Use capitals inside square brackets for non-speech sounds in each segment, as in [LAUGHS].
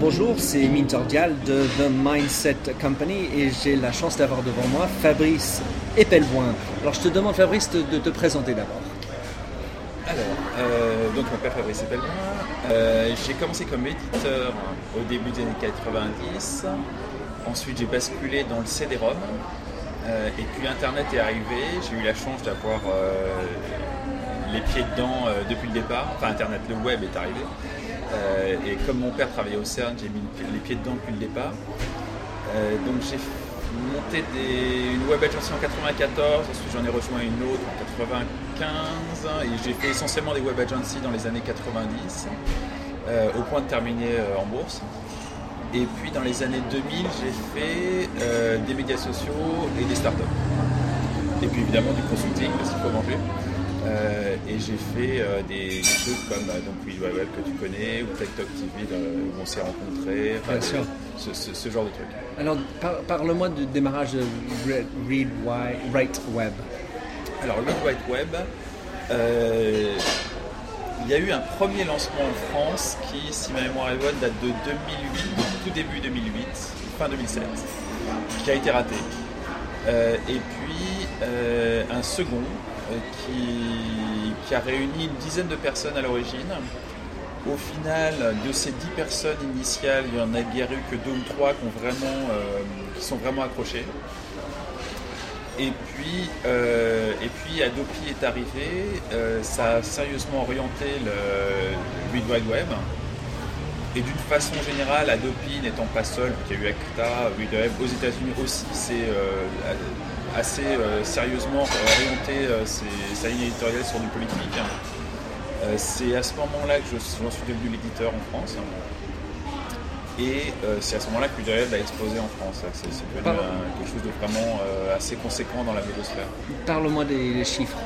Bonjour, c'est Mine Tordial de The Mindset Company et j'ai la chance d'avoir devant moi Fabrice Epelboin. Alors je te demande Fabrice de, te présenter d'abord. Alors, euh, donc je m'appelle Fabrice Epelboin. Euh, j'ai commencé comme éditeur au début des années 90. Ensuite j'ai basculé dans le CD-ROM. Euh, et puis Internet est arrivé. J'ai eu la chance d'avoir les pieds dedans depuis le départ. Enfin Internet, le web est arrivé. Euh, et comme mon père travaillait au CERN, j'ai mis les pieds dedans depuis le départ. Euh, donc j'ai monté des- une web agency en 94, ensuite j'en ai rejoint une autre en 95 et j'ai fait essentiellement des web agencies dans les années 90 euh, au point de terminer en bourse. Et puis dans les années 2000, j'ai fait des médias sociaux et des startups. Et puis évidemment du consulting parce qu'il faut manger. Euh, et j'ai fait euh, des, des trucs comme euh, donc que tu connais ou Tech Talk TV euh, où on s'est rencontrés, enfin, Bien sûr. ce, ce- ce genre de trucs. Alors par- parle-moi du démarrage de Re- Read Wi- Write Web. Alors le White Web, il y a eu un premier lancement en France qui, si ma mémoire est bonne, date de 2008, tout début 2008, fin 2007, qui a été raté. Et puis un second qui, qui a réuni une dizaine de personnes à l'origine. Au final, de ces dix personnes initiales, il n'y en a guère eu que deux ou trois qui, euh, sont vraiment accrochés. Et puis, euh, et puis Adopi est arrivé, euh, ça a sérieusement orienté le World Wide Web. Et d'une façon générale, Adopi n'étant pas seul, il y a eu Acta, Wide Web, aux États-Unis aussi, c'est euh, assez euh, sérieusement orienté euh, ses- sa ligne éditoriale sur du politique. Euh, c'est à ce moment-là que je- j'en suis devenu l'éditeur en France. Et euh, c'est à ce moment-là que Web a explosé en France. C'est devenu un- quelque chose de vraiment euh, assez conséquent dans la blogosphère. Parle-moi des, chiffres.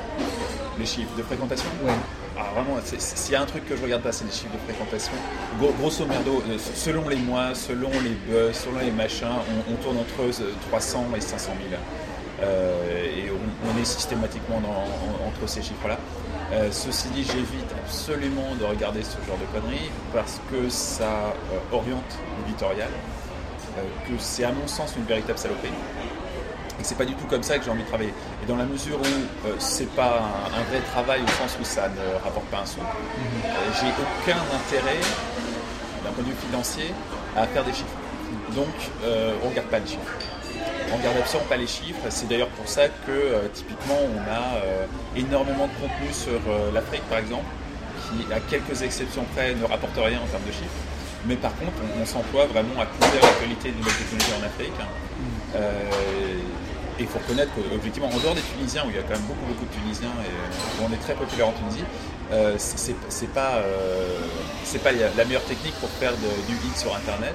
Les chiffres de fréquentation? Ouais. Ah, vraiment, s'il y a un truc que je regarde pas, c'est les chiffres de fréquentation. Gros- grosso modo, selon les mois, selon les buzz, selon les machins, on, on tourne entre euh, 300 et 500 000. Euh, et on, on est systématiquement dans- en- entre ces chiffres-là. Euh, ceci dit, j'évite absolument de regarder ce genre de conneries parce que ça euh, oriente l'éditorial, euh, que c'est à mon sens une véritable saloperie et que c'est pas du tout comme ça que j'ai envie de travailler. Et dans la mesure où euh, c'est pas un, un vrai travail au sens où ça ne rapporte pas un sou, euh, j'ai aucun intérêt d'un point de vue financier à faire des chiffres. Donc euh, on regarde pas les chiffres. On regarde absolument pas les chiffres. C'est d'ailleurs pour ça que euh, typiquement on a euh, énormément de contenu sur euh, l'Afrique par exemple, qui à quelques exceptions près ne rapporte rien en termes de chiffres. Mais par contre, on, s'emploie vraiment à couvrir l'actualité des nouvelles technologies en Afrique. Euh, et il faut reconnaître qu'objectivement, en dehors des Tunisiens, où il y a quand même beaucoup, beaucoup de Tunisiens et où on est très populaire en Tunisie, euh, c'est pas, pas la meilleure technique pour faire du hit sur Internet,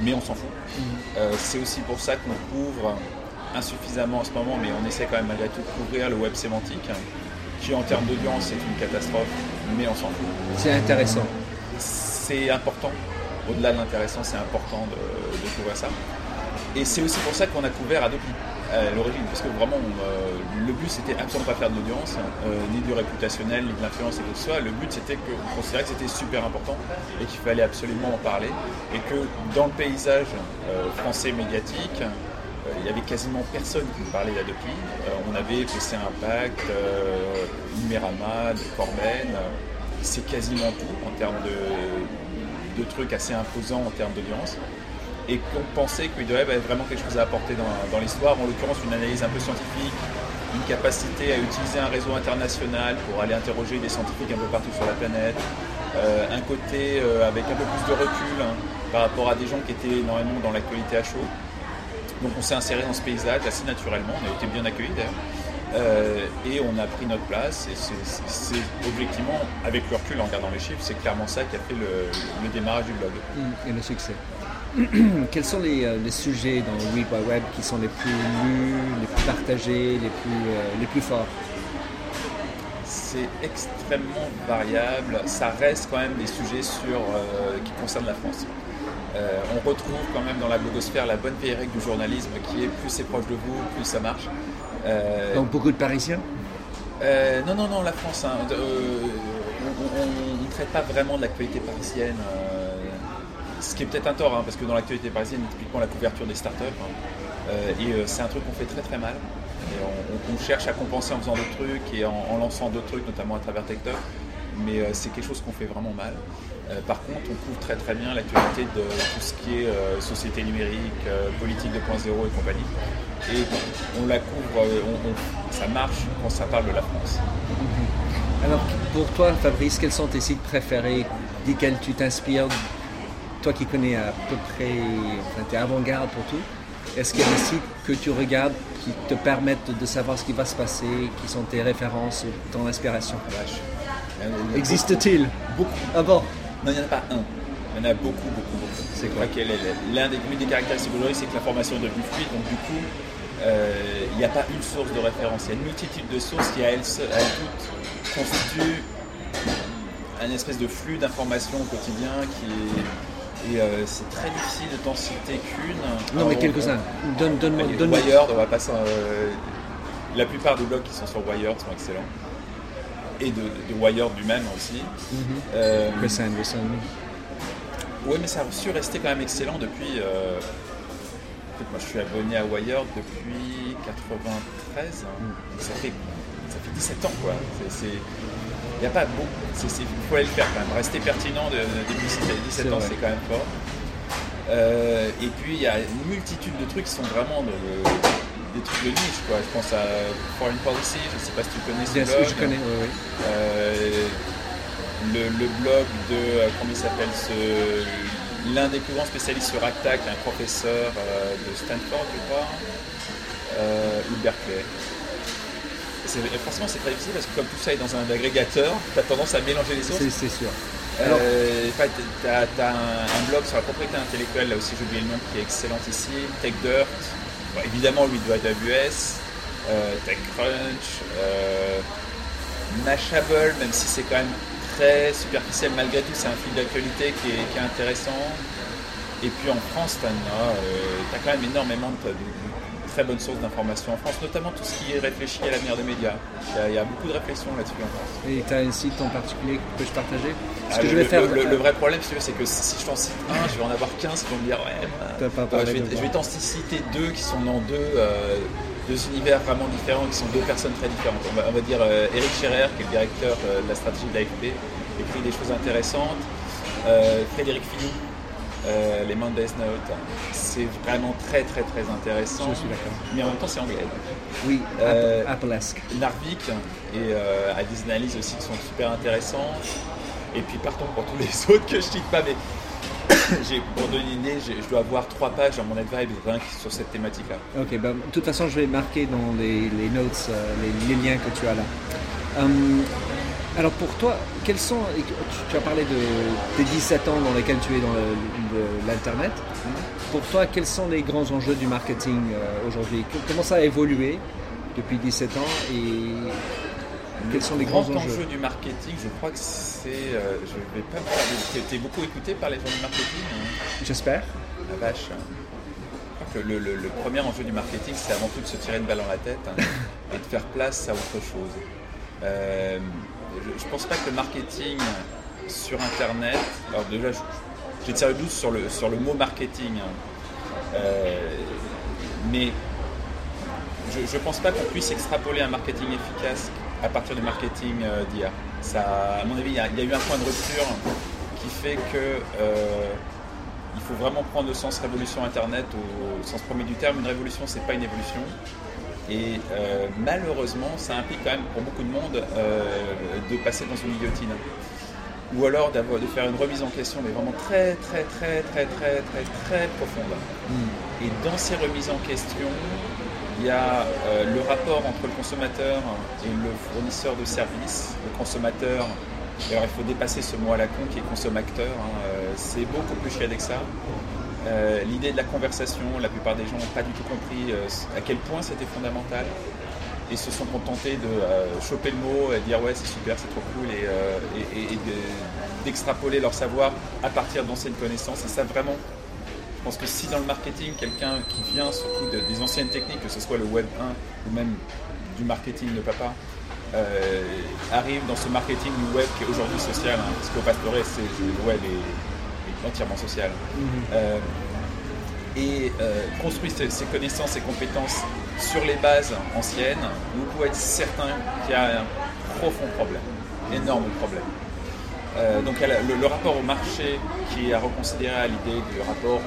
mais on s'en fout. Euh, c'est aussi pour ça qu'on couvre insuffisamment en ce moment, mais on essaie quand même malgré tout de couvrir le web sémantique, qui en termes d'audience est une catastrophe, mais on s'en fout C'est intéressant. c'est important. Au-delà de l'intéressant, c'est important de, de couvrir ça. Et c'est aussi pour ça qu'on a couvert Adopi à l'origine, parce que vraiment, euh, le but c'était absolument pas faire de l'audience, euh, ni du réputationnel, ni de l'influence et tout ça. Le but c'était qu'on considérait que c'était super important et qu'il fallait absolument en parler. Et que dans le paysage euh, français médiatique, il y avait quasiment personne qui parlait d'Adopi. On avait PC Impact, euh, Corben, c'est quasiment tout en termes de trucs assez imposants en termes d'audience. Et qu'on pensait que Web avait vraiment quelque chose à apporter dans, l'histoire, en l'occurrence une analyse un peu scientifique, une capacité à utiliser un réseau international pour aller interroger des scientifiques un peu partout sur la planète, euh, un côté euh, avec un peu plus de recul hein, par rapport à des gens qui étaient énormément dans l'actualité à chaud. Donc on s'est inséré dans ce paysage assez naturellement, on a été bien accueillis d'ailleurs. Euh, et on a pris notre place et c'est- objectivement, avec le recul en regardant les chiffres, c'est clairement ça qui a fait le, démarrage du blog. Et le succès. [CLEARS THROAT] Quels sont les, euh, les sujets dans le Read Wide Web qui sont les plus lus, les plus partagés, les plus, euh, les plus forts? C'est extrêmement variable, ça reste quand même des sujets sur, euh, qui concernent la France. Euh, on retrouve quand même dans la blogosphère la bonne vieille règle du journalisme qui est plus c'est proche de vous, plus ça marche. Donc beaucoup de Parisiens? Non, non, non, la France. hein, on ne traite pas vraiment de l'actualité parisienne. Euh, ce qui est peut-être un tort, hein, parce que dans l'actualité parisienne, typiquement la couverture des startups, hein, et c'est un truc qu'on fait très très mal. On, cherche à compenser en faisant d'autres trucs et en, lançant d'autres trucs, notamment à travers TikTok. Mais c'est quelque chose qu'on fait vraiment mal. par contre, on couvre très très bien l'actualité de tout ce qui est société numérique, politique 2.0 et compagnie. Et on la couvre, ça marche quand ça parle de la France. Alors pour toi, Fabrice, quels sont tes sites préférés, desquels tu t'inspires Toi qui connais à peu près, enfin, tu es avant-garde pour tout. Est-ce qu'il y a des sites que tu regardes qui te permettent de savoir ce qui va se passer, qui sont tes références, ton inspiration? Existe-t-il? Beaucoup. Ah bon? Non, il n'y en a pas un. Il y en a beaucoup, beaucoup, beaucoup. C'est quoi? L'un des, des caractéristiques aujourd'hui, c'est que l'information est devenue fluide, donc du coup, euh, il n'y a pas une source de référence. Il y a une multitude de sources qui, à elles, toutes, constituent un espèce de flux d'informations au quotidien qui est. Et euh, c'est très difficile de t'en citer qu'une. Non, mais quelques-uns. Donne, donne, donne, Wired, on va passer. Euh, la plupart des blogs qui sont sur Wired sont excellents. Et de, de Wired lui-même aussi. Mm -hmm. Oui, mais ça a su rester quand même excellent depuis moi, je suis abonné à Wired depuis 93. Ça, fait, ça fait 17 ans, quoi. Il n'y a pas beaucoup. Il faut aller le faire quand même. Rester pertinent de, depuis 17 ans, c'est quand même fort. Euh, et puis, il y a une multitude de trucs qui sont vraiment des trucs de niche. Quoi. Je pense à Foreign Policy, je ne sais pas si tu connais ce Bien blog. Sûr, je connais, oui, oui. Euh, le, le, blog de, euh, comment il s'appelle, ce, l'un des plus grands spécialistes sur Attack, un professeur de Stanford, je crois, ou Berkeley. Franchement, c'est très difficile parce que comme tout ça est dans un agrégateur, tu as tendance à mélanger les sources. C'est sûr. Euh, tu as, un, blog sur la propriété intellectuelle, là aussi j'ai oublié le nom, qui est excellent ici, TechDirt, bon, évidemment lui doit AWS, euh, TechCrunch, euh, Mashable, même si c'est quand même très superficiel malgré tout, c'est un fil d'actualité qui est, intéressant. Et puis en France, tu as, euh, quand même énormément de, très bonnes sources d'informations en France, notamment tout ce qui est réfléchi à l'avenir des médias. Il y, a, beaucoup de réflexions là-dessus en France. Et tu as un site en particulier que je partager? Ah, que je vais le, faire... le, vrai problème, c'est que si je t'en cite un, je vais en avoir 15 qui vont me dire Ouais, je vais, vais t'en citer deux qui sont dans deux. Euh, deux univers vraiment différents, qui sont deux personnes très différentes. On va, dire euh, Eric Scherer, qui est le directeur euh, de la stratégie de l'AFP, écrit des choses intéressantes. Euh, Frédéric Fillou, les Mondays Notes, c'est vraiment très très très intéressant. Je suis d'accord. Mais en même temps, c'est anglais. Oui, Apple-esque. Narvik, et a des analyses aussi qui sont super intéressantes. Et puis partons pour tous [LAUGHS] les autres que je ne cite pas, mais [COUGHS] pour donner une idée, je dois avoir trois pages dans mon advibe sur cette thématique-là. Ok, bah, de toute façon, je vais marquer dans les, notes euh, les, liens que tu as là. Hum, alors pour toi, quels sont, tu as parlé de, des 17 ans dans lesquels tu es dans l'Internet. Pour toi, quels sont les grands enjeux du marketing euh, aujourd'hui? Comment ça a évolué depuis 17 ans et quels sont les grands enjeux? du marketing Je crois que c'est. Euh, je vais pas me Tu es beaucoup écouté par les gens du marketing hein J'espère. La vache. Je crois que le, premier enjeu du marketing, c'est avant tout de se tirer une balle dans la tête hein, [LAUGHS] et de faire place à autre chose. Euh, je ne pense pas que le marketing sur Internet. Alors, déjà, j'ai tiré le doute sur le, sur le mot marketing. Hein. Euh, mais je ne pense pas qu'on puisse extrapoler un marketing efficace à partir du marketing euh, d'IA. à mon avis, il y, a, eu un point de rupture qui fait que euh, il faut vraiment prendre le sens révolution Internet au, sens premier du terme. Une révolution, c'est pas une évolution. Et euh, malheureusement, ça implique quand même pour beaucoup de monde de passer dans une guillotine. Ou alors de faire une remise en question, mais vraiment très, très, très, très, très, très, très profonde. Hmm. Et dans ces remises en question, il y a euh, le rapport entre le consommateur et le fournisseur de services. Le consommateur, alors il faut dépasser ce mot à la con qui est consommateur, hein, euh, c'est beaucoup plus chiadé que ça. Euh, l'idée de la conversation, la plupart des gens n'ont pas du tout compris à quel point c'était fondamental et se sont contentés de choper le mot et dire ouais c'est super, c'est trop cool et, d'extrapoler leur savoir à partir d'anciennes connaissances. Et ça vraiment, je pense que si dans le marketing, quelqu'un qui vient surtout des anciennes techniques, que ce soit le Web 1 ou même du marketing de papa, euh, arrive dans ce marketing du web qui est aujourd'hui social, hein, parce qu'au Pastore, c'est le web est, entièrement social. Euh, et euh, construire ses, connaissances et compétences sur les bases anciennes, vous pouvez être certain qu'il y a un profond problème, énorme problème. Euh, donc le, rapport au marché qui est à reconsidérer à l'idée du rapport,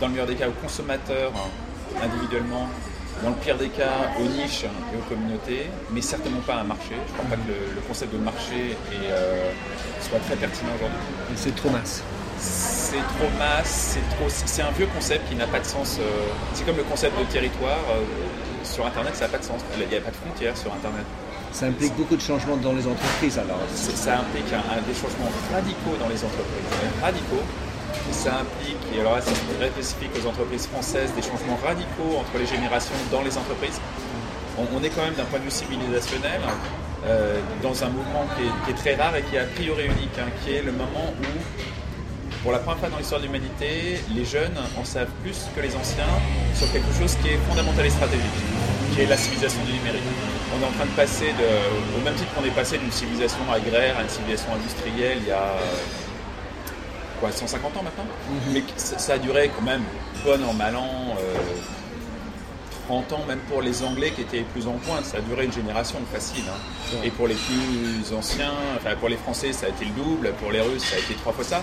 dans le meilleur des cas, aux consommateurs hein, individuellement, dans le pire des cas aux niches et aux communautés, mais certainement pas à un marché. Je ne crois pas que le, concept de marché euh, soit très pertinent aujourd'hui. C'est trop masse c'est trop masse, c'est trop, c'est un vieux concept qui n'a pas de sens. Euh, c'est comme le concept de territoire euh, sur Internet, ça n'a pas de sens. Il n'y a pas de frontières sur Internet. Ça implique beaucoup de changements dans les entreprises alors. Ça implique un, des changements radicaux dans les entreprises, radicaux. Ça implique, et alors là c'est très spécifique aux entreprises françaises, des changements radicaux entre les générations dans les entreprises. On, est quand même d'un point de vue civilisationnel euh, dans un mouvement qui est, très rare et qui est a priori unique, hein, qui est le moment où pour la première fois dans l'histoire de l'humanité, les jeunes en savent plus que les anciens sur quelque chose qui est fondamental et stratégique, qui est la civilisation du numérique. On est en train de passer, de, au même titre qu'on est passé d'une civilisation agraire à une civilisation industrielle il y a quoi, 150 ans maintenant, mhm. mais ça, a duré quand même bon an, mal an. Euh, 30 ans, même pour les Anglais qui étaient plus en pointe, ça a duré une génération facile. Hein. Et pour les plus anciens, enfin pour les Français, ça a été le double, pour les Russes, ça a été trois fois ça.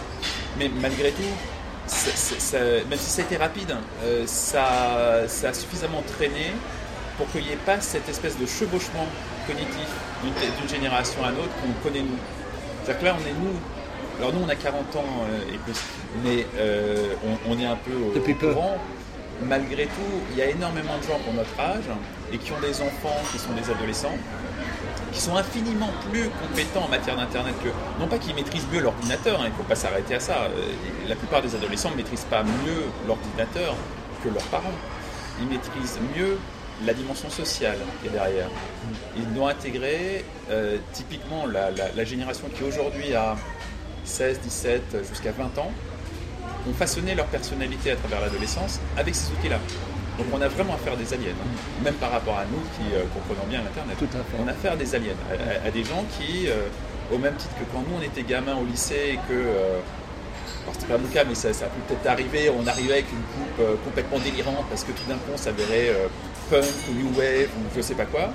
Mais malgré tout, même si ça a été rapide, euh, ça, ça, a suffisamment traîné pour qu'il n'y ait pas cette espèce de chevauchement cognitif d'une génération à l'autre qu'on connaît nous. C'est-à-dire que là, on est nous. Alors nous, on a 40 ans euh, et plus, mais euh, on, est un peu au, Depuis courant malgré tout, il y a énormément de gens pour notre âge et qui ont des enfants qui sont des adolescents, qui sont infiniment plus compétents en matière d'Internet que, non pas qu'ils maîtrisent mieux l'ordinateur, hein, il ne faut pas s'arrêter à ça, euh, la plupart des adolescents ne maîtrisent pas mieux l'ordinateur que leurs parents. Ils maîtrisent mieux la dimension sociale qui est derrière. Ils doivent intégrer euh, typiquement la génération qui aujourd'hui a 16, 17, jusqu'à 20 ans, ont façonné leur personnalité à travers l'adolescence avec ces outils-là. Donc on a vraiment affaire à des aliens, hein. même par rapport à nous qui euh, comprenons bien l'Internet. On a affaire à des aliens, à, des gens qui, euh, au même titre que quand nous on était gamins au lycée et que, euh, c'était pas mon cas, mais ça, ça peut peut-être arriver, on arrivait avec une coupe complètement délirante parce que tout d'un coup on s'avérait punk ou new wave ou je sais pas quoi,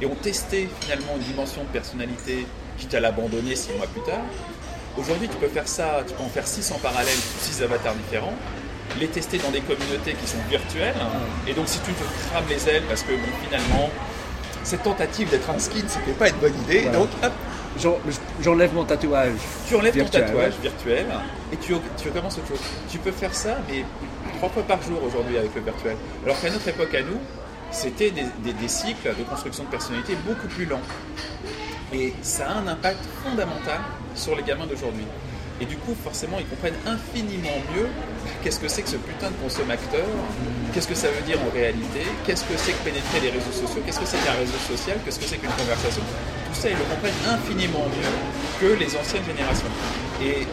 et on testait finalement une dimension de personnalité quitte à l'abandonner six mois plus tard. Aujourd'hui, tu peux faire ça, tu peux en faire 6 en parallèle, 6 avatars différents, les tester dans des communautés qui sont virtuelles. Et donc, si tu te crames les ailes, parce que finalement, cette tentative d'être un skin, c'était pas une bonne idée, donc hop, J'enlève mon tatouage. Tu enlèves ton tatouage virtuel et tu, tu recommences autre chose. Tu peux faire ça, mais trois fois par jour aujourd'hui avec le virtuel. Alors qu'à notre époque, à nous, c'était des, des, cycles de construction de personnalité beaucoup plus lents. Et ça a un impact fondamental sur les gamins d'aujourd'hui. Et du coup, forcément, ils comprennent infiniment mieux qu'est-ce que c'est que ce putain de consommateur, qu'est-ce que ça veut dire en réalité, qu'est-ce que c'est que pénétrer les réseaux sociaux, qu'est-ce que c'est qu'un réseau social, qu'est-ce que c'est qu'une conversation. Tout ça, ils le comprennent infiniment mieux que les anciennes générations. Et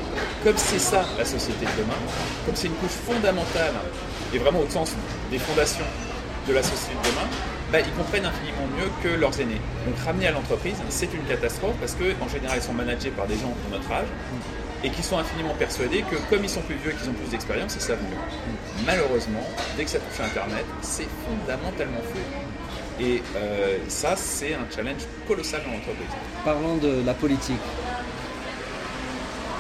comme c'est ça la société de demain, comme c'est une couche fondamentale, et vraiment au sens des fondations de la société de demain, bah, ils comprennent infiniment mieux que leurs aînés. Donc ramener à l'entreprise, c'est une catastrophe parce qu'en général, ils sont managés par des gens de notre âge et qui sont infiniment persuadés que comme ils sont plus vieux et qu'ils ont plus d'expérience, ils savent mieux. Malheureusement, dès que ça touche Internet, c'est fondamentalement faux. Et euh, ça, c'est un challenge colossal dans l'entreprise. Parlons de la politique.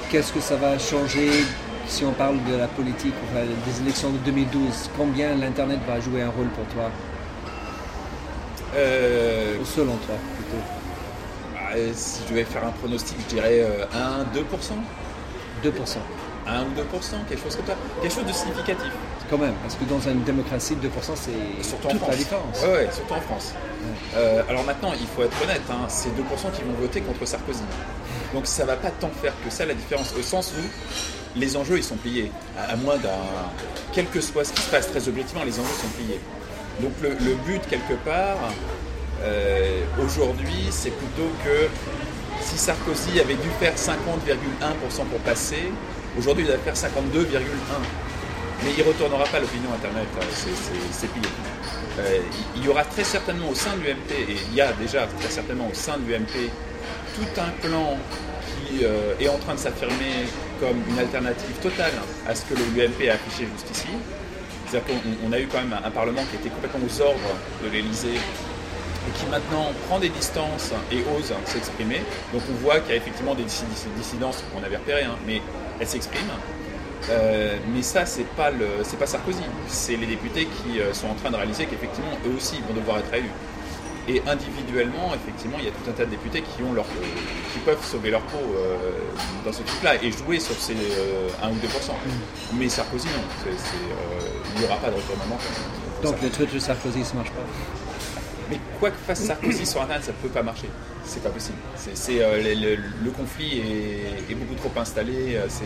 Qu'est-ce que ça va changer si on parle de la politique, des élections de 2012 Combien l'Internet va jouer un rôle pour toi? Euh, selon toi, plutôt bah, Si je devais faire un pronostic, je dirais 1-2%. 2%. 1 ou 2%, quelque chose comme ça. Quelque chose de significatif. Quand même, parce que dans une démocratie, 2% c'est toute la différence. Oui, ouais, surtout en France. Euh, alors maintenant, il faut être honnête, hein, c'est 2% qui vont voter contre Sarkozy. Donc ça va pas tant faire que ça la différence, au sens où les enjeux ils sont pliés. À, à moins d'un. Quel que soit ce qui se passe, très objectivement, les enjeux sont pliés. Donc le, but, quelque part, euh, aujourd'hui, c'est plutôt que si Sarkozy avait dû faire 50,1% pour passer, aujourd'hui il va faire 52,1%. Mais il ne retournera pas l'opinion Internet, hein, c'est pire. Euh, il y aura très certainement au sein de l'UMP, et il y a déjà très certainement au sein de l'UMP, tout un plan qui est en train de s'affirmer comme une alternative totale à ce que l'UMP a affiché jusqu'ici. C'est-à-dire qu'on a eu quand même un, Parlement qui était complètement aux ordres de l'Élysée et qui maintenant prend des distances et ose s'exprimer. Donc on voit qu'il y a effectivement des dissidences qu'on avait repérées, hein, mais elles s'expriment. Euh, mais ça, c'est pas pas Sarkozy, c'est les députés qui euh, sont en train de réaliser qu'effectivement eux aussi vont devoir être élus. Et individuellement, effectivement, il y a tout un tas de députés qui, ont leur, qui peuvent sauver leur peau euh, dans ce truc-là et jouer sur ces 1 ou 2%. Mm. Mais Sarkozy, non. il n'y aura pas de retournement. Donc le truc de Sarkozy, ça ne marche pas mais quoi que fasse Sarkozy sur Internet, ça ne peut pas marcher. C'est pas possible. C'est, le, conflit est, beaucoup trop installé. C'est,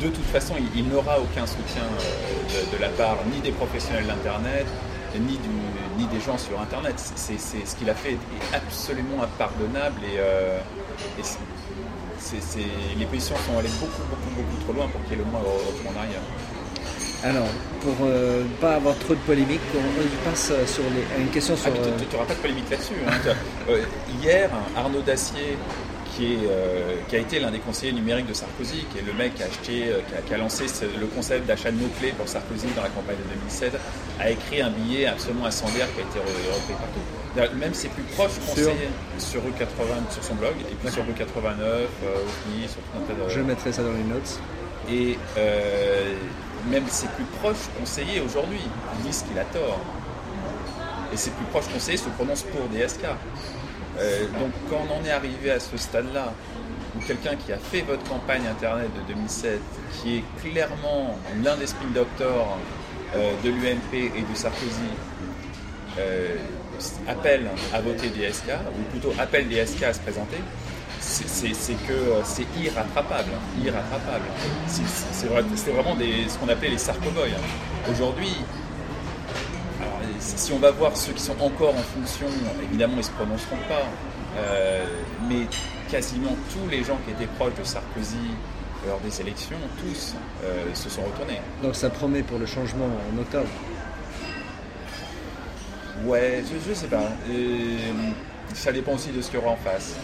de toute façon, il, n'aura aucun soutien euh, de, la part ni des professionnels d'Internet, ni, ni des gens sur Internet. C'est, ce qu'il a fait est absolument impardonnable et, euh, les positions sont allées beaucoup, beaucoup, beaucoup trop loin pour qu'il y ait le moins retour en arrière. Alors, pour ne euh, pas avoir trop de polémique, on, passe sur les, une question sur. Ah, tu n'auras pas de polémique là-dessus. Hein. hier, Arnaud Dacier euh, qui, a été l'un des conseillers numériques de Sarkozy, qui est le mec qui a, acheté, euh, qui a, lancé le concept d'achat de mots-clés pour Sarkozy dans la campagne de 2007, a écrit un billet absolument incendiaire qui a été repris partout. Même ses plus proches conseillers sur, rue 80, sur son blog, et puis sur rue 89, euh, sur tout un tas de... Je mettrai ça dans les notes. Et même ses plus proches conseillers aujourd'hui disent qu'il a tort. Et ses plus proches conseillers se prononcent pour DSK. Euh, donc quand on est arrivé à ce stade-là, où quelqu'un qui a fait votre campagne Internet de 2007, qui est clairement l'un des spin doctors euh, de l'UMP et de Sarkozy, euh, appelle à voter DSK, ou plutôt appelle DSK à se présenter, c'est que c'est irrattrapable. irrattrapable. C'est vraiment ce qu'on appelait les sarcoboys. Aujourd'hui, si on va voir ceux qui sont encore en fonction, évidemment ils ne se prononceront pas, euh, mais quasiment tous les gens qui étaient proches de Sarkozy lors des élections, tous euh, se sont retournés. Donc ça promet pour le changement en octobre Ouais, je ne sais pas. ça dépend aussi de ce qu'il y aura en face.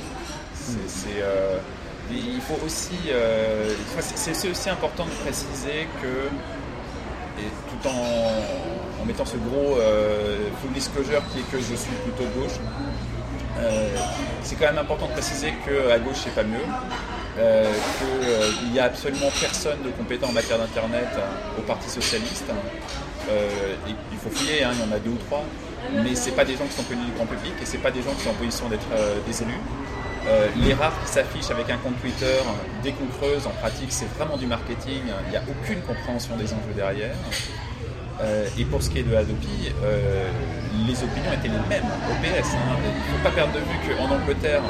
Euh, il faut aussi. c'est aussi important de préciser que tout en, mettant ce gros euh, full disclosure qui est que je suis plutôt gauche. Euh, c'est quand même important de préciser qu'à gauche c'est pas mieux, euh, qu'il n'y a absolument personne de compétent en matière d'internet au Parti Socialiste. il faut fouiller, hein, il y en a deux ou trois, mais ce pas des gens qui sont connus du grand public et ce pas des gens qui sont en position d'être des élus. Euh, les rares qui s'affichent avec un compte Twitter, dès qu'on creuse, en pratique, c'est vraiment du marketing. Il n'y a aucune compréhension des enjeux derrière. Euh, et pour ce qui est de Adopi, euh, les opinions étaient les mêmes au PS. Hein. Il ne faut pas perdre de vue qu'en Angleterre,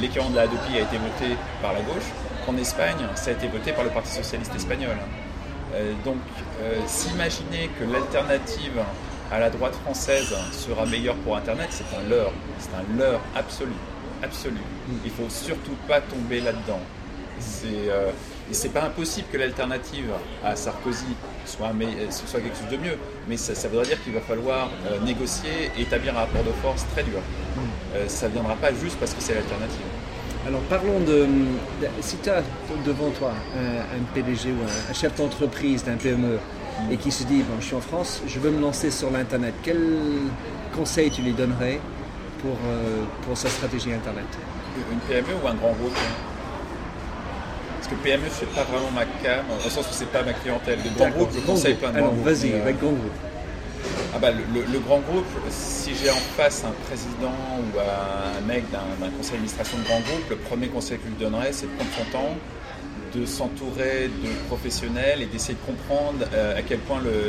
l'équivalent de la Adopi a été voté par la gauche, qu'en Espagne, ça a été voté par le Parti Socialiste Espagnol. donc, s'imaginer que l'alternative à la droite française sera meilleure pour Internet, c'est un leurre. C'est un leurre absolu absolu. Il faut surtout pas tomber là-dedans. C'est euh, c'est pas impossible que l'alternative à Sarkozy soit, mais, ce soit quelque chose de mieux, mais ça, voudrait dire qu'il va falloir euh, négocier et établir un rapport de force très dur. Euh, ça ne viendra pas juste parce que c'est l'alternative. Alors parlons de, si tu as devant toi un, PDG ou un, chef d'entreprise d'un PME et qui se dit bon je suis en France, je veux me lancer sur l'internet, quel conseil tu lui donnerais pour, euh, pour sa stratégie Internet? Une PME ou un grand groupe? hein Parce que PME, c'est pas vraiment ma cam, au sens où c'est pas ma clientèle. Le grand groupe, je conseille plein de Alors, vas-y, euh, avec grand groupe. Ah bah, le, grand groupe, si j'ai en face un président ou un mec d'un conseil d'administration de grand groupe, le premier conseil que je lui donnerais, c'est de prendre son temps, de s'entourer de professionnels et d'essayer de comprendre euh, à quel point le,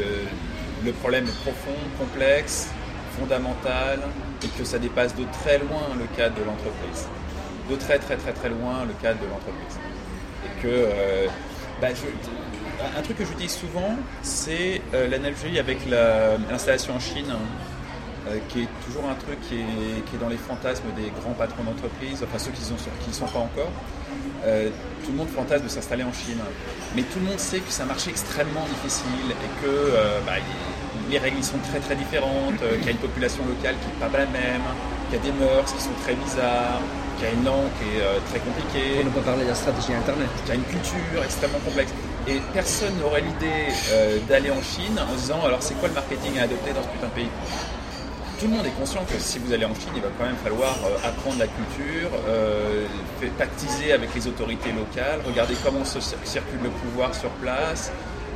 le problème est profond, complexe, fondamental et que ça dépasse de très loin le cadre de l'entreprise. De très très très très loin le cadre de l'entreprise. Que euh, bah, un truc que j'utilise souvent, c'est euh, l'analogie avec l'installation en Chine, euh, qui est toujours un truc qui est, dans les fantasmes des grands patrons d'entreprise, enfin ceux qui ne sont pas encore. tout le monde fantasme de s'installer en Chine. Mais tout le monde sait que c'est un marché extrêmement difficile et que bah, les règles sont très très différentes, qu'il y a une population locale qui n'est pas la même, qu'il y a des mœurs qui sont très bizarres, qu'il y a une langue qui est très compliquée. On ne pas parler de la stratégie Internet. Qu'il y a une culture extrêmement complexe. Et personne n'aurait l'idée d'aller en Chine en disant alors c'est quoi le marketing à adopter dans ce putain de pays? Tout le monde est conscient que si vous allez en Chine, il va quand même falloir euh, apprendre la culture, euh, pactiser avec les autorités locales, regarder comment se circule le pouvoir sur place,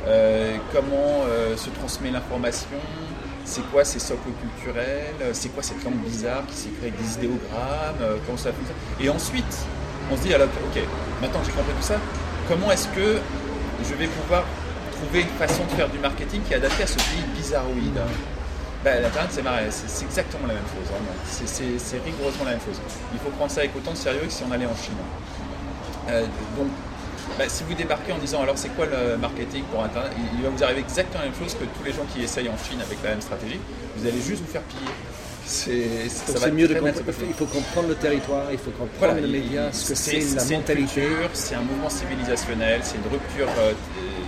euh, comment se transmet l'information, c'est quoi ces socles culturels, c'est quoi cette langue bizarre qui s'écrit avec des idéogrammes, comment ça fonctionne? Et ensuite, on se dit, alors, ok, maintenant que j'ai compris tout ça, comment est-ce que je vais pouvoir trouver une façon de faire du marketing qui est adaptée à ce pays bizarroïde? Bah, L'Internet, c'est marrant, c'est exactement la même chose. C'est rigoureusement la même chose. Il faut prendre ça avec autant de sérieux que si on allait en Chine. Euh, donc, bah, si vous débarquez en disant alors c'est quoi le marketing pour Internet, il va vous arriver exactement la même chose que tous les gens qui essayent en Chine avec la même stratégie. Vous allez juste vous faire piller. C'est mieux de comprendre. Il faut comprendre le territoire, il faut comprendre le média, ce que c'est la mentalité. C'est un mouvement civilisationnel, c'est une rupture, euh,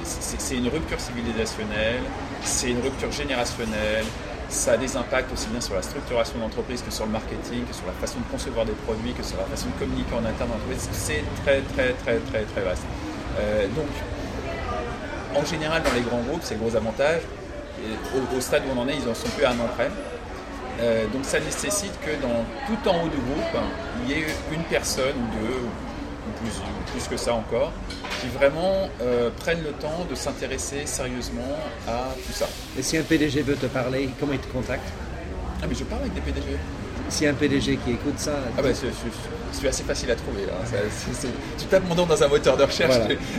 c'est une rupture civilisationnelle, c'est une rupture générationnelle, ça a des impacts aussi bien sur la structuration d'entreprise que sur le marketing, que sur la façon de concevoir des produits, que sur la façon de communiquer en interne d'entreprise. C'est très très très très très vaste. Euh, donc, en général, dans les grands groupes, c'est le gros avantage. au, stade où on en est, ils en sont plus à un an près. Euh, donc ça nécessite que dans tout en haut du groupe, il y ait une personne ou deux, ou plus que ça encore, qui vraiment euh, prennent le temps de s'intéresser sérieusement à tout ça. Et si un PDG veut te parler, comment il te contacte? Ah mais je parle avec des PDG si un PDG qui écoute ça. Ah bah, c'est assez facile à trouver. tu tapes mon nom dans un moteur de recherche,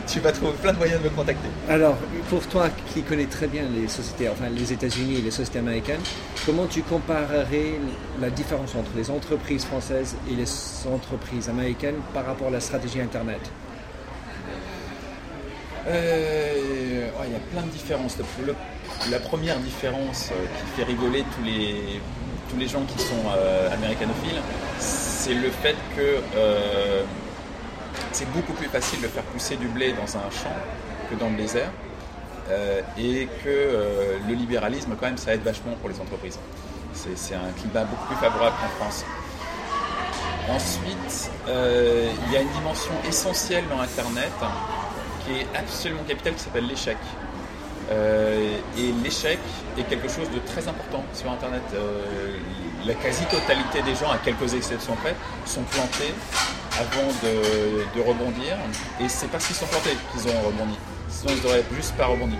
tu, vas trouver plein de moyens de me contacter. Alors, pour toi qui connais très bien les sociétés, enfin les États-Unis et les sociétés américaines, comment tu comparerais la différence entre les entreprises françaises et les entreprises américaines par rapport à la stratégie Internet? Euh, Il y a plein de différences. la première différence euh, qui fait rigoler tous les tous les gens qui sont euh, américanophiles, c'est le fait que euh, c'est beaucoup plus facile de faire pousser du blé dans un champ que dans le désert. Euh, et que le libéralisme, quand même, ça aide vachement pour les entreprises. C'est un climat beaucoup plus favorable qu'en France. Ensuite, il y a une dimension essentielle dans Internet qui est absolument capitale qui s'appelle l'échec. Euh, et l'échec est quelque chose de très important sur Internet. Euh, la quasi-totalité des gens, à quelques exceptions près, sont plantés avant de, rebondir. Et c'est parce qu'ils sont plantés qu'ils ont rebondi. Sinon, ils n'auraient juste pas rebondi.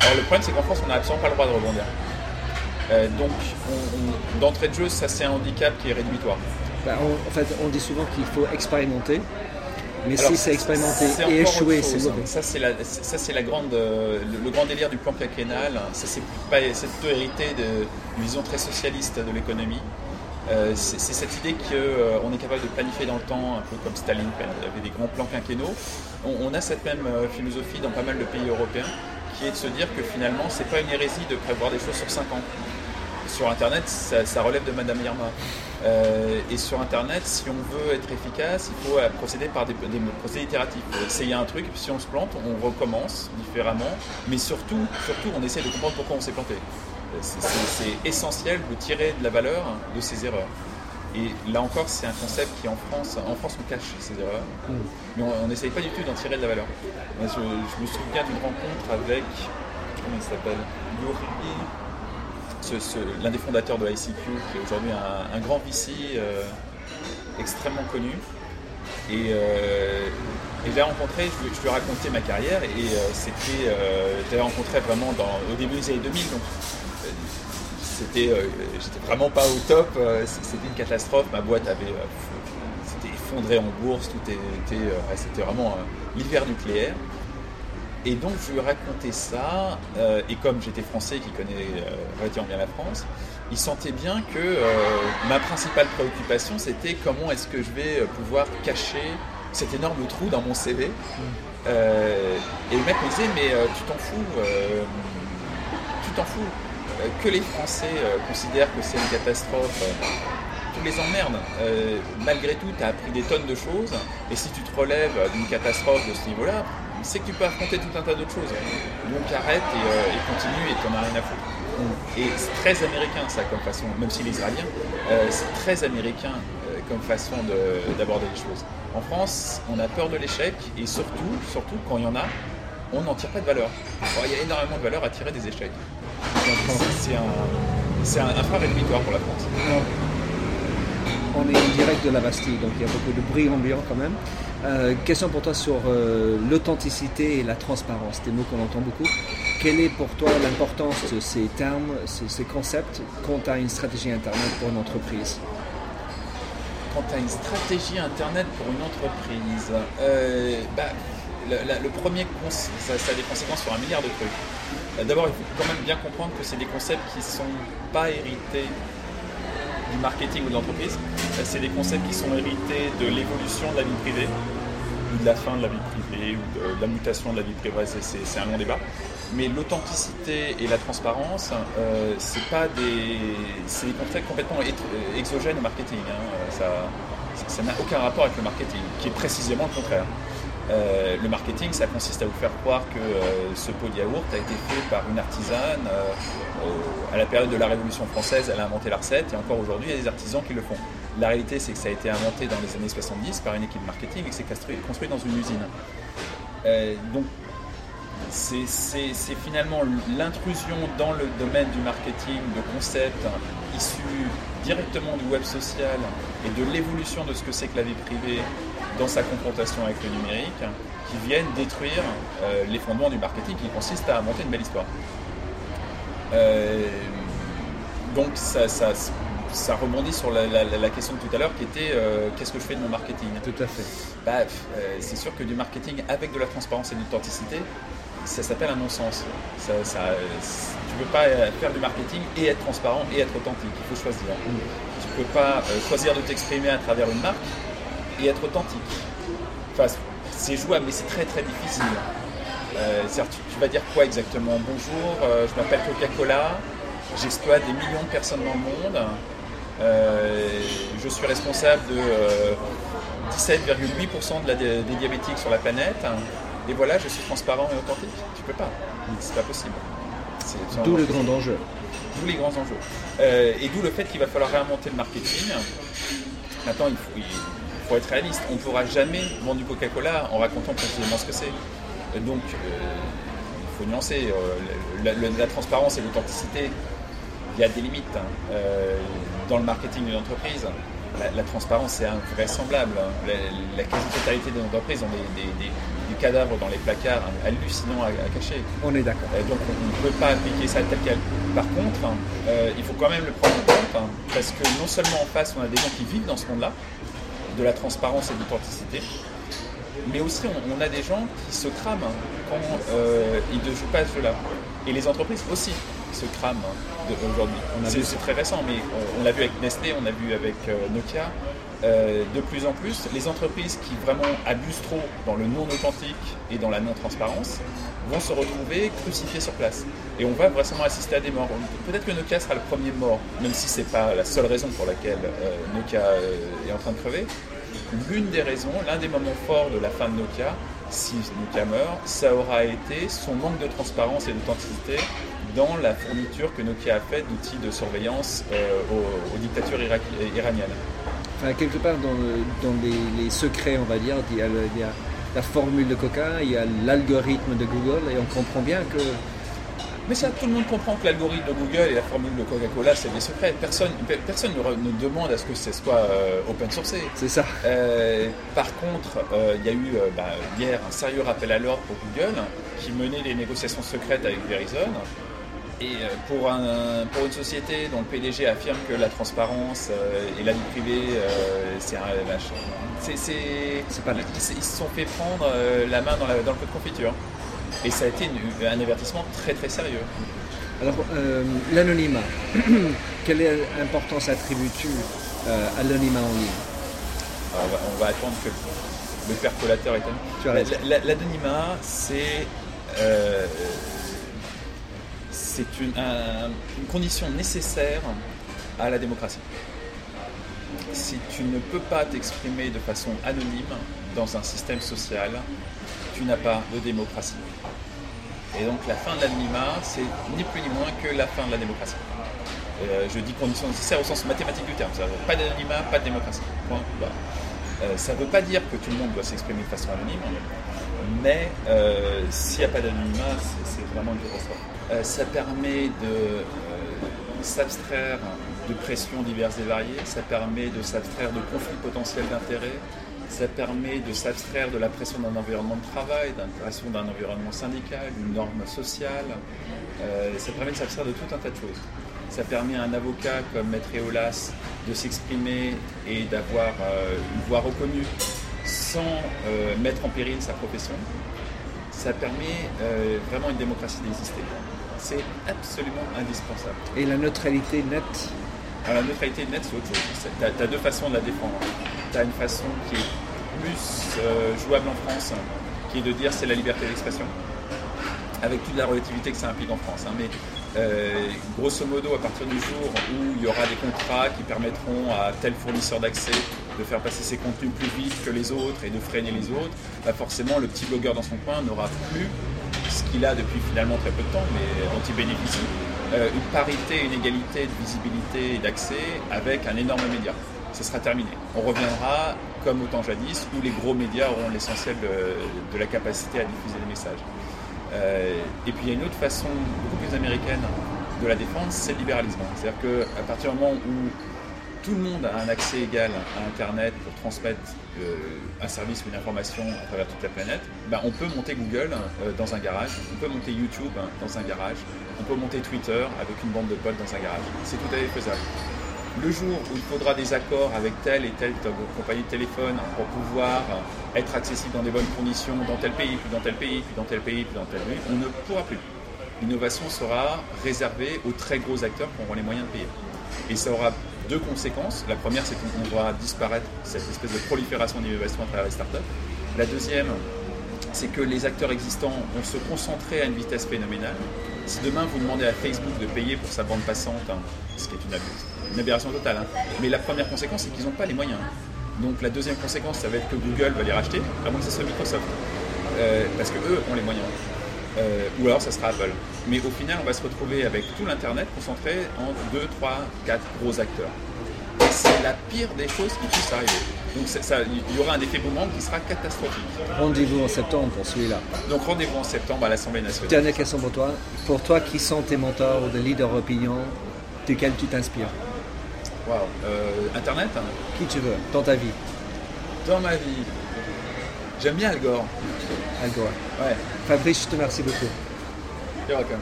Alors le problème, c'est qu'en France, on n'a absolument pas le droit de rebondir. Euh, donc, d'entrée de jeu, ça c'est un handicap qui est rédhibitoire. Bah, en fait, on dit souvent qu'il faut expérimenter. Mais si c'est expérimenté et échoué, c'est mauvais. Ça, c'est la, ça, c'est la grande, euh, le, grand délire du plan quinquennal. Ça, c'est pas, c'est plutôt hérité d'une vision très socialiste de l'économie. Euh, c'est, cette idée qu'on euh, est capable de planifier dans le temps, un peu comme Staline avait des grands plans quinquennaux. On, a cette même philosophie dans pas mal de pays européens, qui est de se dire que finalement, c'est pas une hérésie de prévoir des choses sur 5 ans. Sur Internet, ça, relève de Madame Irma. Euh, et sur Internet, si on veut être efficace, il faut procéder par des, procédés itératifs. Essayer un truc, puis si on se plante, on recommence différemment. Mais surtout, surtout on essaie de comprendre pourquoi on s'est planté. C'est essentiel de tirer de la valeur de ces erreurs. Et là encore, c'est un concept qui en France, en France on cache ces erreurs, mm. mais on n'essaye pas du tout d'en tirer de la valeur. Je, me souviens d'une rencontre avec, comment il s'appelle, l'un des fondateurs de ICQ, qui est aujourd'hui un, grand VC euh, extrêmement connu. Et, euh, je l'ai rencontré, je, lui ai raconté ma carrière et euh, c'était, je l'avais rencontré vraiment au début des années 2000, donc c'était, j'étais vraiment pas au top, c'était une catastrophe, ma boîte avait, s'était effondrée en bourse, tout était, c'était vraiment l'hiver nucléaire. Et donc je lui ai raconté ça, euh, et comme j'étais français qui connaît euh, relativement bien la France, il sentait bien que euh, ma principale préoccupation c'était comment est-ce que je vais pouvoir cacher cet énorme trou dans mon CV. Mm. et le mec me disait mais tu t'en fous, tu t'en fous. que les Français considèrent que c'est une catastrophe, tu les emmerdes. malgré tout, tu as appris des tonnes de choses, et si tu te relèves d'une catastrophe de ce niveau-là, c'est que tu peux affronter tout un tas d'autres choses. Donc arrête et, euh, continue et t'en as rien à foutre. Et c'est très américain ça comme façon, même s'il est israélien, euh, c'est très américain euh, comme façon d'aborder les choses. En France, on a peur de l'échec et surtout, surtout quand il y en a, on n'en tire pas de valeur. il y a énormément de valeur à tirer des échecs. C'est un, un, un frein rédhibitoire pour la France. On est en direct de la Bastille, donc il y a beaucoup de bruit ambiant quand même. Euh, question pour toi sur euh, l'authenticité et la transparence, des mots qu'on entend beaucoup. Quelle est pour toi l'importance de ces termes, ces, ces concepts, quant à une stratégie Internet pour une entreprise? Quant à une stratégie Internet pour une entreprise, euh, bah, le, premier, ça, ça, a des conséquences sur un milliard de trucs. D'abord, il faut quand même bien comprendre que c'est des concepts qui ne sont pas hérités du marketing ou de l'entreprise. C'est des concepts qui sont hérités de l'évolution de la vie privée, ou de la fin de la vie privée, ou de la mutation de la vie privée, c'est un long débat. Mais l'authenticité et la transparence, euh, c'est pas des, c'est des concepts complètement exogènes au marketing. Hein. Ça n'a aucun rapport avec le marketing, qui est précisément le contraire. Euh, le marketing, ça consiste à vous faire croire que euh, ce pot de yaourt a été fait par une artisane euh, à la période de la Révolution française. Elle a inventé la recette et encore aujourd'hui, il y a des artisans qui le font. La réalité, c'est que ça a été inventé dans les années 70 par une équipe marketing et que c'est construit, dans une usine. donc, c'est finalement l'intrusion dans le domaine du marketing de concepts issus directement du web social et de l'évolution de ce que c'est que la vie privée dans sa confrontation avec le numérique qui viennent détruire euh, les fondements du marketing qui consiste à inventer une belle histoire. Euh, donc ça, ça, rebondit sur la, question de tout à l'heure qui était euh, qu'est-ce que je fais de mon marketing? Tout à fait. Bah, c'est sûr que du marketing avec de la transparence et de l'authenticité, ça s'appelle un non-sens. Ça, ça, tu ne peux pas faire du marketing et être transparent et être authentique. Il faut choisir. Tu ne peux pas choisir de t'exprimer à travers une marque et être authentique. Enfin, c'est jouable, mais c'est très très difficile. Euh, tu, vas dire quoi exactement? Bonjour, euh, je m'appelle Coca-Cola, j'exploite des millions de personnes dans le monde, euh, je suis responsable de 17,8% de la, des diabétiques sur la planète, et voilà, je suis transparent et authentique. Tu peux pas, c'est pas possible. D'où le grand enjeu. D'où les grands enjeux. et d'où le fait qu'il va falloir réinventer le marketing. Maintenant, il faut, être réaliste, on ne pourra jamais vendre du Coca-Cola en racontant précisément ce que c'est. Donc, euh, il faut nuancer. Euh, la, transparence et l'authenticité, il y a des limites. Hein. Euh, dans le marketing d'une entreprise, la, transparence est invraisemblable. Hein. La, quasi-totalité des entreprises ont des, cadavres dans les placards hallucinants à, cacher. On est d'accord. donc on ne peut pas appliquer ça tel quel. Par contre, il faut quand même le prendre en compte, hein, parce que non seulement en face, on a des gens qui vivent dans ce monde-là, de la transparence et de l'authenticité. Mais aussi, on, a des gens qui se crament quand euh, ils ne jouent pas ce jeu-là. Et les entreprises aussi se crament aujourd'hui. C'est très récent, mais on, l'a vu avec Nestlé, on l'a vu avec euh, Nokia. Euh, de plus en plus, les entreprises qui vraiment abusent trop dans le non authentique et dans la non transparence vont se retrouver crucifiées sur place. Et on va vraiment assister à des morts. Peut-être que Nokia sera le premier mort, même si ce n'est pas la seule raison pour laquelle euh, Nokia est en train de crever. L'une des raisons, l'un des moments forts de la fin de Nokia, si Nokia meurt, ça aura été son manque de transparence et d'authenticité dans la fourniture que Nokia a faite d'outils de surveillance aux, dictatures iraniennes quelque part dans, les, secrets, on va dire, il y, a la formule de Coca, il y a l'algorithme de Google, et on comprend bien que mais ça, tout le monde comprend que l'algorithme de Google et la formule de Coca-Cola, c'est des secrets. Personne, personne ne, demande à ce que ce soit euh, open sourcé. C'est ça. Euh, par contre, euh, il y a eu bah, hier un sérieux rappel à l'ordre pour Google qui menait des négociations secrètes avec Verizon et euh, pour, un, pour une société dont le PDG affirme que la transparence euh, et la vie privée, euh, c'est un c'est, c'est, pas ils, se sont fait prendre la main dans, le pot de confiture. Et ça a été un avertissement très très sérieux. Alors, l'anonymat, [CLEARS THROAT] quelle importance attribues-tu à l'anonymat en ligne? On va, attendre que le percolateur est L'anonymat, c'est c'est une, condition nécessaire à la démocratie. Si tu ne peux pas t'exprimer de façon anonyme dans un système social, tu n'as pas de démocratie. Et donc la fin de l'anonymat, c'est ni plus ni moins que la fin de la démocratie. Euh, je dis condition nécessaire au sens mathématique du terme. Pas d'anonymat, pas de démocratie. Euh, ça ne veut pas dire que tout le monde doit s'exprimer de façon anonyme, mais euh, s'il n'y a pas d'anonymat, c'est vraiment une catastrophe. ça permet de s'abstraire de pressions diverses et variées, ça permet de s'abstraire de conflits potentiels d'intérêts, ça permet de s'abstraire de la pression d'un environnement de travail, la pression d'un environnement syndical, d'une norme sociale, ça permet de s'abstraire de tout un tas de choses. Ça permet à un avocat comme Maître Eolas de s'exprimer et d'avoir euh, une voix reconnue sans euh, mettre en péril sa profession. Ça permet euh, vraiment une démocratie d'exister. C'est absolument indispensable. Et la neutralité nette? La neutralité nette, c'est autre chose. Tu as, deux façons de la défendre. Tu as une façon qui est plus jouable en France, qui est de dire c'est la liberté d'expression, avec toute la relativité que ça implique en France. Hein. Mais euh, grosso modo, à partir du jour où il y aura des contrats qui permettront à tel fournisseur d'accès de faire passer ses contenus plus vite que les autres et de freiner les autres, bah forcément le petit blogueur dans son coin n'aura plus ce qu'il a depuis finalement très peu de temps, mais dont il bénéficie, euh, une parité, une égalité de visibilité et d'accès avec un énorme média. Ce sera terminé. On reviendra comme au temps jadis où les gros médias auront l'essentiel de la capacité à diffuser les messages. Euh, et puis il y a une autre façon beaucoup plus américaine de la défendre, c'est le libéralisme. C'est-à-dire qu'à partir du moment où tout le monde a un accès égal à Internet pour transmettre euh, un service ou une information à travers toute la planète, ben, on peut monter Google euh, dans un garage, on peut monter YouTube dans un garage, on peut monter Twitter avec une bande de potes dans un garage. C'est tout à fait faisable. Le jour où il faudra des accords avec telle et telle compagnie de téléphone pour pouvoir être accessible dans des bonnes conditions dans tel pays, puis dans tel pays, puis dans tel pays, puis dans tel pays, on ne pourra plus. L'innovation sera réservée aux très gros acteurs qui auront les moyens de payer. Et ça aura deux conséquences. La première, c'est qu'on va disparaître cette espèce de prolifération d'innovation à travers les startups. La deuxième, c'est que les acteurs existants vont se concentrer à une vitesse phénoménale. Si demain vous demandez à Facebook de payer pour sa bande passante, hein, ce qui est une aberration totale. Hein. Mais la première conséquence, c'est qu'ils n'ont pas les moyens. Donc la deuxième conséquence, ça va être que Google va les racheter, à moins que ce soit Microsoft. Euh, parce qu'eux ont les moyens. Euh, ou alors ça sera Apple. Mais au final, on va se retrouver avec tout l'Internet concentré en 2, 3, 4 gros acteurs. C'est la pire des choses qui puissent arriver. Donc il y aura un effet boomerang qui sera catastrophique. Rendez-vous en septembre pour celui-là. Donc rendez-vous en septembre à l'Assemblée nationale. Dernière question pour toi. Pour toi, qui sont tes mentors ou des leaders opinion desquels tu t'inspires? Wow. Euh, Internet hein. Qui tu veux, dans ta vie? Dans ma vie. J'aime bien Al Gore. Al Gore. Ouais. Fabrice, je te remercie beaucoup. You're welcome.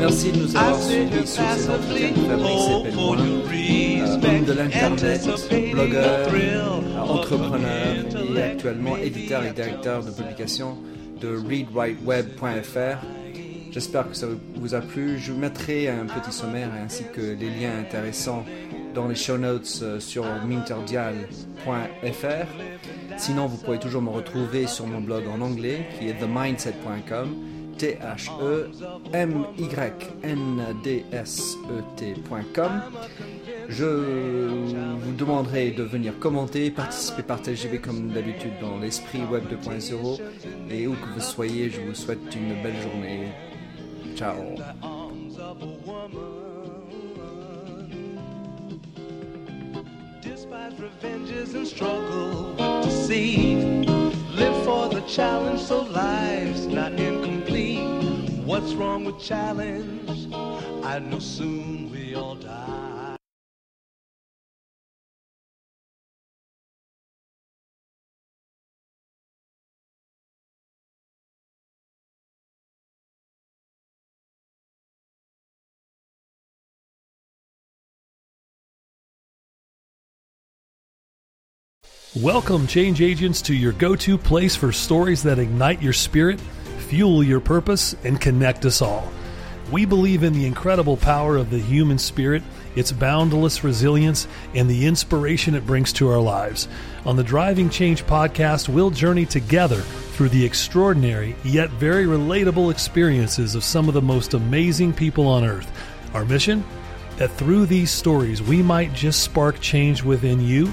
Merci de nous avoir suivis sur cet entretien de Fabrice Epelmoin, homme de l'internet, blogueur, entrepreneur et actuellement éditeur et directeur de publication de readwriteweb.fr. J'espère que ça vous a plu. Je vous mettrai un petit sommaire ainsi que les liens intéressants dans les show notes euh, sur minterdial.fr. Sinon, vous pouvez toujours me retrouver sur mon blog en anglais qui est themindset.com T-H-E-M-Y-N-D-S-E-T.com. Je vous demanderai de venir commenter, participer, partager comme d'habitude dans l'esprit Web 2.0. Et où que vous soyez, je vous souhaite une belle journée. Ciao. Live for the challenge so life's not incomplete. What's wrong with challenge? I know soon we all die. Welcome, change agents, to your go to place for stories that ignite your spirit, fuel your purpose, and connect us all. We believe in the incredible power of the human spirit, its boundless resilience, and the inspiration it brings to our lives. On the Driving Change podcast, we'll journey together through the extraordinary yet very relatable experiences of some of the most amazing people on earth. Our mission? That through these stories, we might just spark change within you